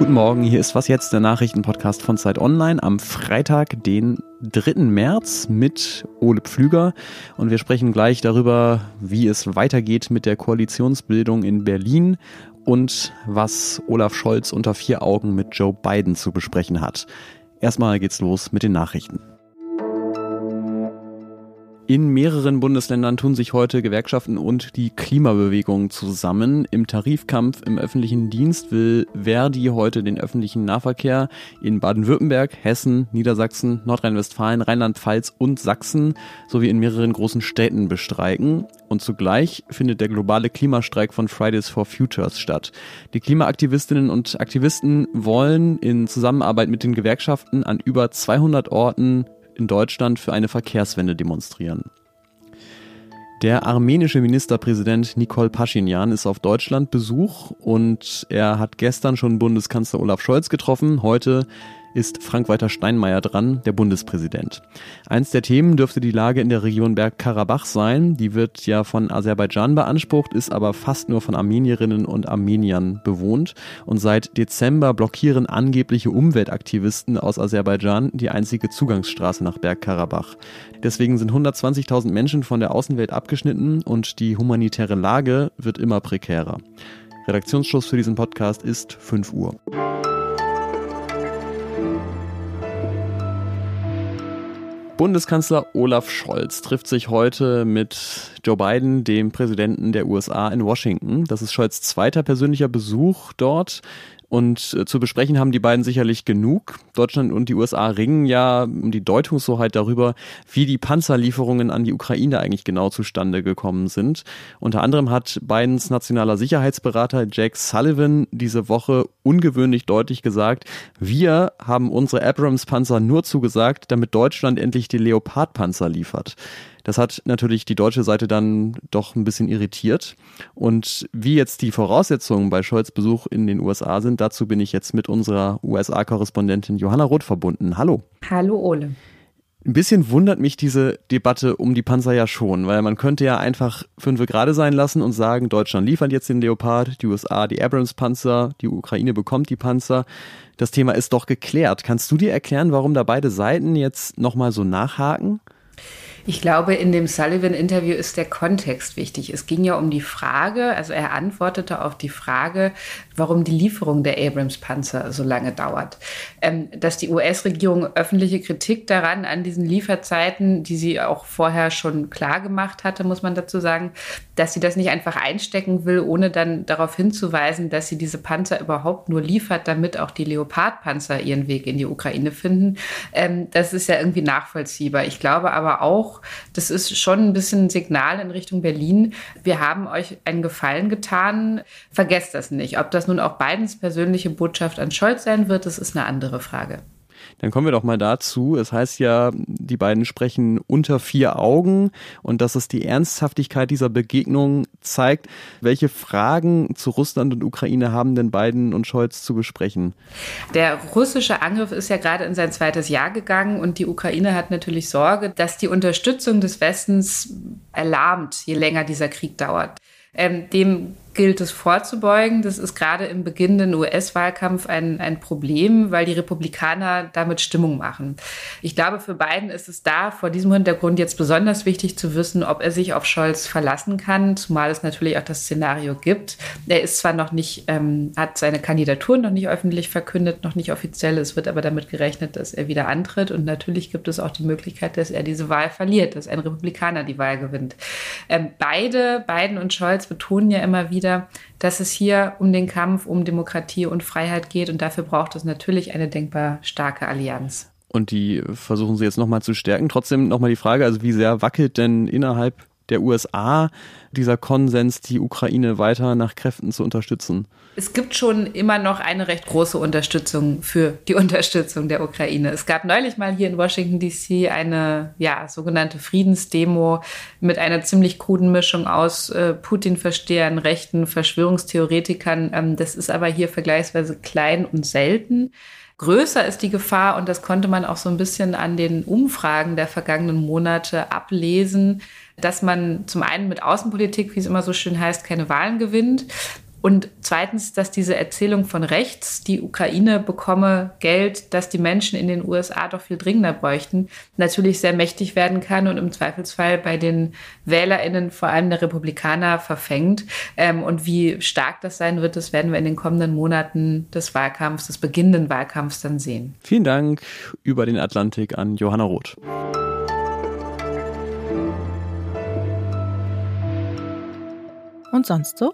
Guten Morgen, hier ist was jetzt, der Nachrichtenpodcast von Zeit Online am Freitag, den 3. März mit Ole Pflüger und wir sprechen gleich darüber, wie es weitergeht mit der Koalitionsbildung in Berlin und was Olaf Scholz unter vier Augen mit Joe Biden zu besprechen hat. Erstmal geht's los mit den Nachrichten. In mehreren Bundesländern tun sich heute Gewerkschaften und die Klimabewegung zusammen. Im Tarifkampf im öffentlichen Dienst will Verdi heute den öffentlichen Nahverkehr in Baden-Württemberg, Hessen, Niedersachsen, Nordrhein-Westfalen, Rheinland-Pfalz und Sachsen sowie in mehreren großen Städten bestreiken. Und zugleich findet der globale Klimastreik von Fridays for Futures statt. Die Klimaaktivistinnen und Aktivisten wollen in Zusammenarbeit mit den Gewerkschaften an über 200 Orten in Deutschland für eine Verkehrswende demonstrieren. Der armenische Ministerpräsident Nikol Pashinyan ist auf Deutschlandbesuch und er hat gestern schon Bundeskanzler Olaf Scholz getroffen. Heute ist Frank-Walter Steinmeier dran, der Bundespräsident. Eins der Themen dürfte die Lage in der Region Bergkarabach sein. Die wird ja von Aserbaidschan beansprucht, ist aber fast nur von Armenierinnen und Armeniern bewohnt. Und seit Dezember blockieren angebliche Umweltaktivisten aus Aserbaidschan die einzige Zugangsstraße nach Bergkarabach. Deswegen sind 120.000 Menschen von der Außenwelt abgeschnitten und die humanitäre Lage wird immer prekärer. Redaktionsschluss für diesen Podcast ist 5 Uhr. Bundeskanzler Olaf Scholz trifft sich heute mit Joe Biden, dem Präsidenten der USA in Washington. Das ist Scholz zweiter persönlicher Besuch dort. Und äh, zu besprechen haben die beiden sicherlich genug. Deutschland und die USA ringen ja um die Deutungshoheit darüber, wie die Panzerlieferungen an die Ukraine eigentlich genau zustande gekommen sind. Unter anderem hat Bidens nationaler Sicherheitsberater Jake Sullivan diese Woche ungewöhnlich deutlich gesagt, wir haben unsere Abrams-Panzer nur zugesagt, damit Deutschland endlich die Leopard-Panzer liefert. Das hat natürlich die deutsche Seite dann doch ein bisschen irritiert. Und wie jetzt die Voraussetzungen bei Scholz Besuch in den USA sind, dazu bin ich jetzt mit unserer USA-Korrespondentin Johanna Roth verbunden. Hallo. Hallo Ole. Ein bisschen wundert mich diese Debatte um die Panzer ja schon, weil man könnte ja einfach fünf gerade sein lassen und sagen, Deutschland liefert jetzt den Leopard, die USA die Abrams-Panzer, die Ukraine bekommt die Panzer. Das Thema ist doch geklärt. Kannst du dir erklären, warum da beide Seiten jetzt nochmal so nachhaken? Ich glaube, in dem Sullivan-Interview ist der Kontext wichtig. Es ging ja um die Frage, also er antwortete auf die Frage, warum die Lieferung der Abrams-Panzer so lange dauert. Ähm, dass die US-Regierung öffentliche Kritik daran an diesen Lieferzeiten, die sie auch vorher schon klar gemacht hatte, muss man dazu sagen, dass sie das nicht einfach einstecken will, ohne dann darauf hinzuweisen, dass sie diese Panzer überhaupt nur liefert, damit auch die Leopard-Panzer ihren Weg in die Ukraine finden. Ähm, das ist ja irgendwie nachvollziehbar. Ich glaube aber auch, das ist schon ein bisschen ein Signal in Richtung Berlin. Wir haben euch einen Gefallen getan. Vergesst das nicht. Ob das nun auch Bidens persönliche Botschaft an Scholz sein wird, das ist eine andere Frage. Dann kommen wir doch mal dazu. Es heißt ja, die beiden sprechen unter vier Augen und dass es die Ernsthaftigkeit dieser Begegnung zeigt. Welche Fragen zu Russland und Ukraine haben denn Biden und Scholz zu besprechen? Der russische Angriff ist ja gerade in sein zweites Jahr gegangen und die Ukraine hat natürlich Sorge, dass die Unterstützung des Westens erlahmt, je länger dieser Krieg dauert. Ähm, dem gilt es vorzubeugen. Das ist gerade im beginnenden US-Wahlkampf ein, ein Problem, weil die Republikaner damit Stimmung machen. Ich glaube, für Biden ist es da vor diesem Hintergrund jetzt besonders wichtig zu wissen, ob er sich auf Scholz verlassen kann, zumal es natürlich auch das Szenario gibt. Er ist zwar noch nicht, ähm, hat seine Kandidatur noch nicht öffentlich verkündet, noch nicht offiziell. Es wird aber damit gerechnet, dass er wieder antritt. Und natürlich gibt es auch die Möglichkeit, dass er diese Wahl verliert, dass ein Republikaner die Wahl gewinnt. Ähm, beide, Biden und Scholz betonen ja immer wieder, wieder, dass es hier um den Kampf um Demokratie und Freiheit geht und dafür braucht es natürlich eine denkbar starke Allianz. Und die versuchen sie jetzt nochmal zu stärken. Trotzdem nochmal die Frage, also wie sehr wackelt denn innerhalb der USA dieser Konsens, die Ukraine weiter nach Kräften zu unterstützen? Es gibt schon immer noch eine recht große Unterstützung für die Unterstützung der Ukraine. Es gab neulich mal hier in Washington DC eine ja, sogenannte Friedensdemo mit einer ziemlich kruden Mischung aus äh, Putin-Verstehern, rechten Verschwörungstheoretikern. Ähm, das ist aber hier vergleichsweise klein und selten. Größer ist die Gefahr, und das konnte man auch so ein bisschen an den Umfragen der vergangenen Monate ablesen, dass man zum einen mit Außenpolitik, wie es immer so schön heißt, keine Wahlen gewinnt Und zweitens, dass diese Erzählung von rechts, die Ukraine bekomme Geld, das die Menschen in den USA doch viel dringender bräuchten, natürlich sehr mächtig werden kann und im Zweifelsfall bei den WählerInnen, vor allem der Republikaner, verfängt. Ähm, und wie stark das sein wird, das werden wir in den kommenden Monaten des Wahlkampfs, des beginnenden Wahlkampfs dann sehen. Vielen Dank über den Atlantik an Johanna Roth. Und sonst so?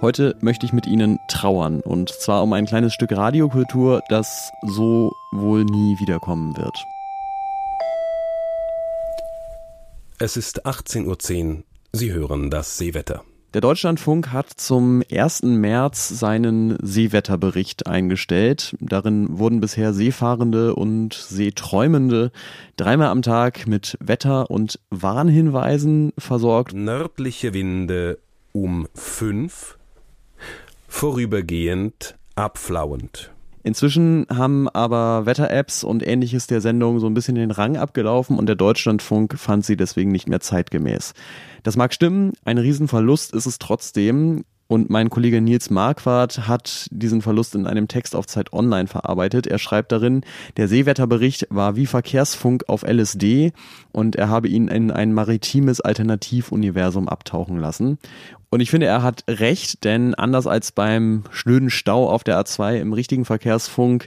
Heute möchte ich mit Ihnen trauern und zwar um ein kleines Stück Radiokultur, das so wohl nie wiederkommen wird. Es ist 18.10 Uhr. Sie hören das Seewetter. Der Deutschlandfunk hat zum 1. März seinen Seewetterbericht eingestellt. Darin wurden bisher Seefahrende und Seeträumende dreimal am Tag mit Wetter- und Warnhinweisen versorgt. Nördliche Winde um 5, vorübergehend abflauend. Inzwischen haben aber Wetter-Apps und ähnliches der Sendung so ein bisschen den Rang abgelaufen und der Deutschlandfunk fand sie deswegen nicht mehr zeitgemäß. Das mag stimmen, ein Riesenverlust ist es trotzdem. Und mein Kollege Nils Marquardt hat diesen Verlust in einem Text auf Zeit Online verarbeitet. Er schreibt darin, der Seewetterbericht war wie Verkehrsfunk auf LSD und er habe ihn in ein maritimes Alternativuniversum abtauchen lassen. Und ich finde, er hat recht, denn anders als beim schnöden Stau auf der A2 im richtigen Verkehrsfunk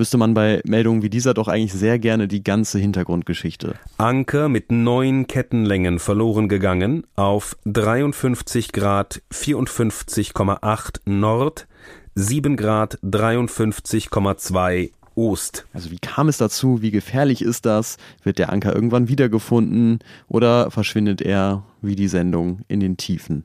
wüsste man bei Meldungen wie dieser doch eigentlich sehr gerne die ganze Hintergrundgeschichte. Anker mit neun Kettenlängen verloren gegangen auf 53 Grad 54,8 Nord, 7 Grad 53,2 Ost. Also wie kam es dazu? Wie gefährlich ist das? Wird der Anker irgendwann wiedergefunden oder verschwindet er wie die Sendung in den Tiefen?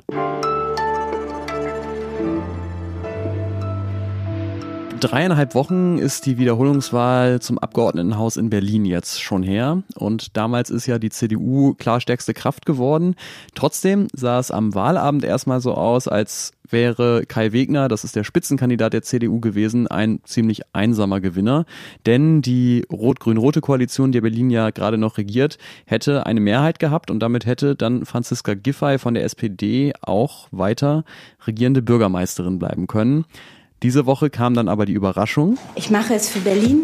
Dreieinhalb Wochen ist die Wiederholungswahl zum Abgeordnetenhaus in Berlin jetzt schon her. Und damals ist ja die CDU klar stärkste Kraft geworden. Trotzdem sah es am Wahlabend erstmal so aus, als wäre Kai Wegner, das ist der Spitzenkandidat der CDU gewesen, ein ziemlich einsamer Gewinner. Denn die rot-grün-rote Koalition, die Berlin ja gerade noch regiert, hätte eine Mehrheit gehabt und damit hätte dann Franziska Giffey von der SPD auch weiter regierende Bürgermeisterin bleiben können. Diese Woche kam dann aber die Überraschung. Ich mache es für Berlin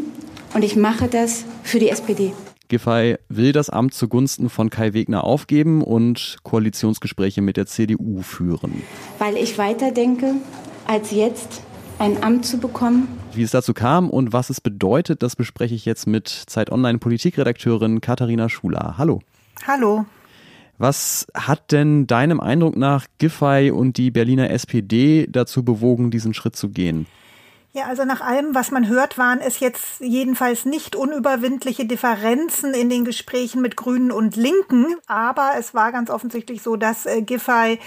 und ich mache das für die SPD. Giffey will das Amt zugunsten von Kai Wegner aufgeben und Koalitionsgespräche mit der CDU führen. Weil ich weiterdenke, als jetzt ein Amt zu bekommen. Wie es dazu kam und was es bedeutet, das bespreche ich jetzt mit Zeit Online Politikredakteurin Katharina Schuler. Hallo. Hallo. Was hat denn deinem Eindruck nach Giffey und die Berliner SPD dazu bewogen, diesen Schritt zu gehen? Ja, also nach allem, was man hört, waren es jetzt jedenfalls nicht unüberwindliche Differenzen in den Gesprächen mit Grünen und Linken. Aber es war ganz offensichtlich so, dass äh, Giffey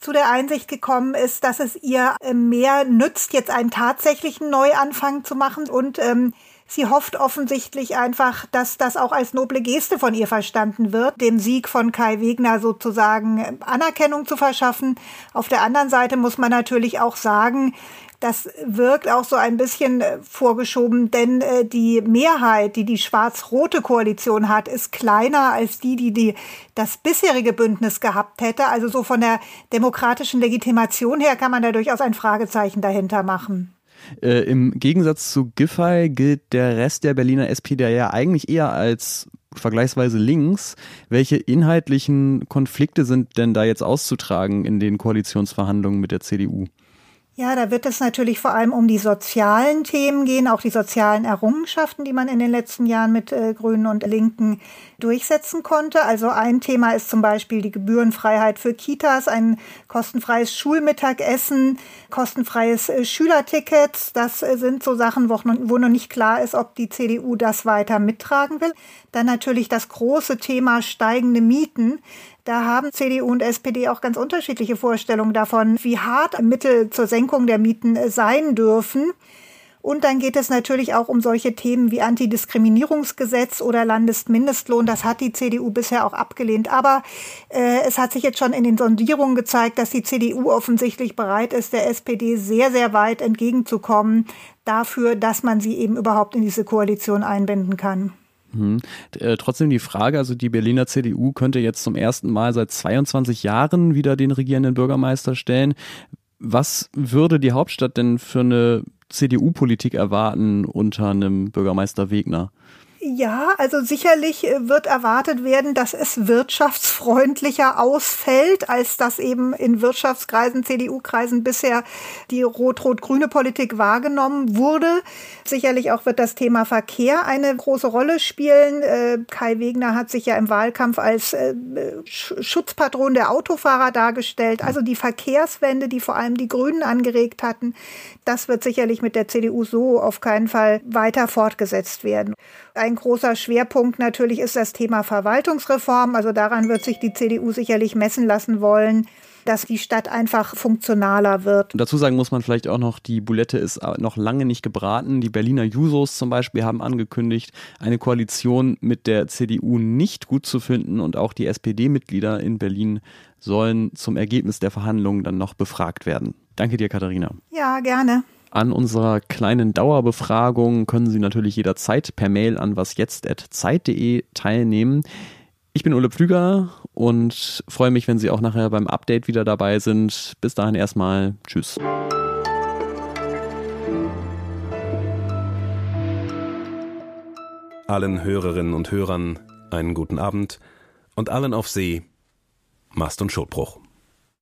zu der Einsicht gekommen ist, dass es ihr äh, mehr nützt, jetzt einen tatsächlichen Neuanfang zu machen und ähm, Sie hofft offensichtlich einfach, dass das auch als noble Geste von ihr verstanden wird, dem Sieg von Kai Wegner sozusagen Anerkennung zu verschaffen. Auf der anderen Seite muss man natürlich auch sagen, das wirkt auch so ein bisschen äh, vorgeschoben, denn äh, die Mehrheit, die die schwarz-rote Koalition hat, ist kleiner als die, die, die das bisherige Bündnis gehabt hätte. Also so von der demokratischen Legitimation her kann man da durchaus ein Fragezeichen dahinter machen. Äh, Im Gegensatz zu Giffey gilt der Rest der Berliner SPD ja eigentlich eher als vergleichsweise links. Welche inhaltlichen Konflikte sind denn da jetzt auszutragen in den Koalitionsverhandlungen mit der CDU? Ja, da wird es natürlich vor allem um die sozialen Themen gehen, auch die sozialen Errungenschaften, die man in den letzten Jahren mit äh, Grünen und Linken durchsetzen konnte. Also ein Thema ist zum Beispiel die Gebührenfreiheit für Kitas, ein kostenfreies Schulmittagessen, kostenfreies äh, Schülerticket. Das äh, sind so Sachen, wo noch nicht klar ist, ob die CDU das weiter mittragen will. Dann natürlich das große Thema steigende Mieten. Da haben CDU und SPD auch ganz unterschiedliche Vorstellungen davon, wie hart Mittel zur Senkung der Mieten sein dürfen. Und dann geht es natürlich auch um solche Themen wie Antidiskriminierungsgesetz oder Landesmindestlohn. Das hat die CDU bisher auch abgelehnt. Aber äh, es hat sich jetzt schon in den Sondierungen gezeigt, dass die CDU offensichtlich bereit ist, der SPD sehr, sehr weit entgegenzukommen dafür, dass man sie eben überhaupt in diese Koalition einbinden kann. Mhm. Äh, trotzdem die Frage, also die Berliner CDU könnte jetzt zum ersten Mal seit 22 Jahren wieder den regierenden Bürgermeister stellen. Was würde die Hauptstadt denn für eine CDU-Politik erwarten unter einem Bürgermeister Wegner? Ja, also sicherlich äh, wird erwartet werden, dass es wirtschaftsfreundlicher ausfällt, als das eben in Wirtschaftskreisen, CDU-Kreisen bisher die rot-rot-grüne Politik wahrgenommen wurde. Sicherlich auch wird das Thema Verkehr eine große Rolle spielen. Äh, Kai Wegner hat sich ja im Wahlkampf als äh, Schutzpatron der Autofahrer dargestellt. Also die Verkehrswende, die vor allem die Grünen angeregt hatten, das wird sicherlich mit der CDU so auf keinen Fall weiter fortgesetzt werden. Ein großer Schwerpunkt natürlich ist das Thema Verwaltungsreform. Also daran wird sich die CDU sicherlich messen lassen wollen dass die Stadt einfach funktionaler wird. Und dazu sagen muss man vielleicht auch noch, die Bulette ist noch lange nicht gebraten. Die Berliner Jusos zum Beispiel haben angekündigt, eine Koalition mit der CDU nicht gut zu finden und auch die SPD-Mitglieder in Berlin sollen zum Ergebnis der Verhandlungen dann noch befragt werden. Danke dir, Katharina. Ja, gerne. An unserer kleinen Dauerbefragung können Sie natürlich jederzeit per Mail an wasjetzt.zeit.de teilnehmen. Ich bin Ulle Pflüger und freue mich, wenn Sie auch nachher beim Update wieder dabei sind. Bis dahin erstmal. Tschüss. Allen Hörerinnen und Hörern einen guten Abend und allen auf See Mast- und Schotbruch.